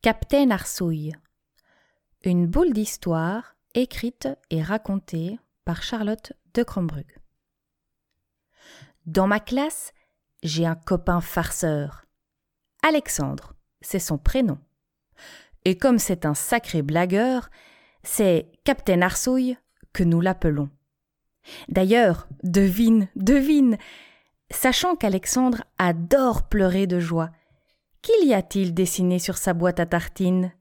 Captain Arsouille. Une boule d'histoire écrite et racontée par Charlotte de Crombrug. Dans ma classe, j'ai un copain farceur. Alexandre, c'est son prénom. Et comme c'est un sacré blagueur, c'est Captain Arsouille que nous l'appelons. D'ailleurs, devine, devine, sachant qu'Alexandre adore pleurer de joie, Qu'y a-t-il dessiné sur sa boîte à tartines?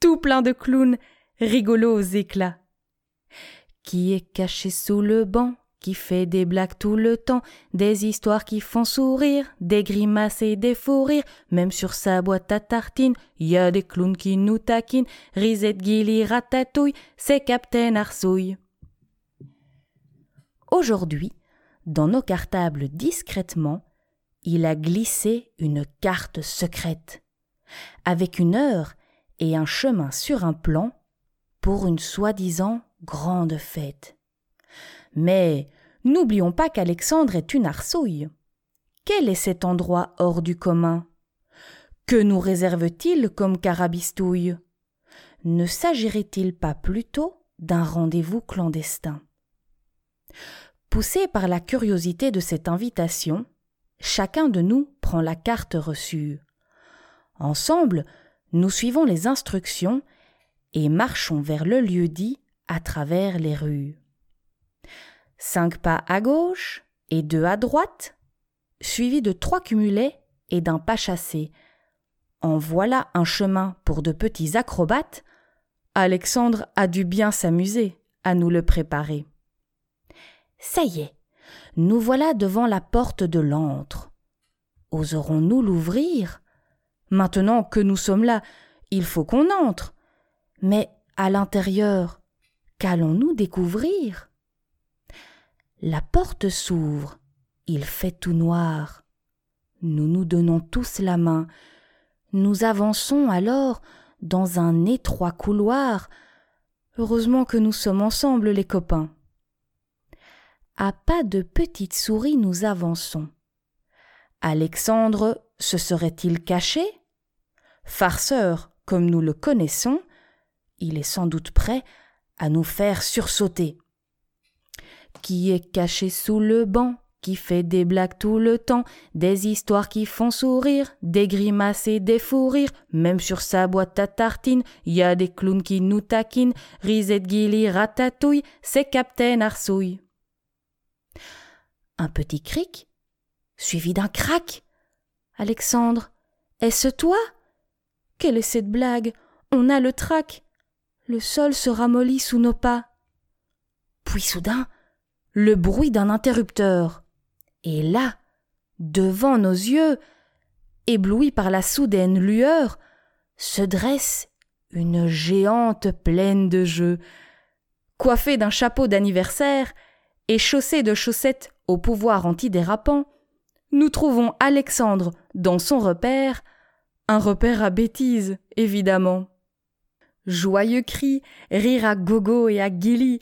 Tout plein de clowns, rigolos aux éclats. Qui est caché sous le banc, qui fait des blagues tout le temps, des histoires qui font sourire, des grimaces et des fous rires, même sur sa boîte à tartines, y a des clowns qui nous taquinent, risette, guilly, ratatouille, c'est Captain Arsouille. Aujourd'hui, dans nos cartables discrètement, il a glissé une carte secrète, avec une heure et un chemin sur un plan, pour une soi-disant grande fête. Mais n'oublions pas qu'Alexandre est une arsouille. Quel est cet endroit hors du commun? Que nous réserve-t-il comme carabistouille? Ne s'agirait-il pas plutôt d'un rendez-vous clandestin? Poussé par la curiosité de cette invitation, chacun de nous prend la carte reçue. Ensemble, nous suivons les instructions et marchons vers le lieu dit à travers les rues. Cinq pas à gauche et deux à droite, suivis de trois cumulets et d'un pas chassé. En voilà un chemin pour de petits acrobates. Alexandre a dû bien s'amuser à nous le préparer. Ça y est, nous voilà devant la porte de l'antre. Oserons-nous l'ouvrir? Maintenant que nous sommes là, il faut qu'on entre. Mais à l'intérieur, qu'allons-nous découvrir? La porte s'ouvre, il fait tout noir. Nous nous donnons tous la main. Nous avançons alors dans un étroit couloir. Heureusement que nous sommes ensemble, les copains. À pas de petite souris nous avançons. Alexandre se serait-il caché? Farceur, comme nous le connaissons, il est sans doute prêt à nous faire sursauter. Qui est caché sous le banc, qui fait des blagues tout le temps, des histoires qui font sourire, des grimaces et des fous rires, même sur sa boîte à tartines, y a des clowns qui nous taquinent, risette guilly ratatouille, c'est Captain Arsouille un petit cric, suivi d'un crac. Alexandre, est-ce toi? Quelle est cette blague? On a le trac. Le sol se ramollit sous nos pas. Puis soudain, le bruit d'un interrupteur. Et là, devant nos yeux, éblouis par la soudaine lueur, se dresse une géante pleine de jeux. Coiffée d'un chapeau d'anniversaire et chaussée de chaussettes au pouvoir antidérapant, nous trouvons Alexandre dans son repère, un repère à bêtises, évidemment. Joyeux cris, rire à gogo et à guili,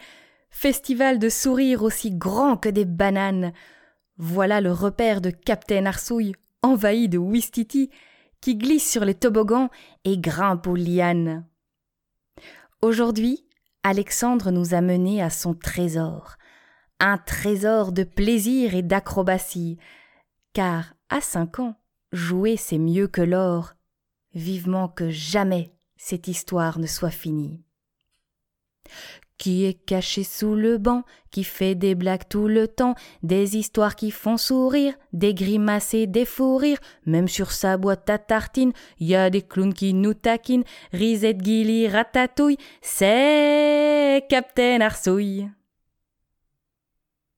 festival de sourires aussi grand que des bananes. Voilà le repère de Captain Arsouille, envahi de Wistiti, qui glisse sur les toboggans et grimpe aux lianes. Aujourd'hui, Alexandre nous a menés à son trésor, un trésor de plaisir et d'acrobatie, car à cinq ans, jouer c'est mieux que l'or, vivement que jamais cette histoire ne soit finie. Qui est caché sous le banc, qui fait des blagues tout le temps, des histoires qui font sourire, des grimaces et des fous rires, même sur sa boîte à tartines, y a des clowns qui nous taquinent, risette, guilly, ratatouille, c'est Captain Arsouille.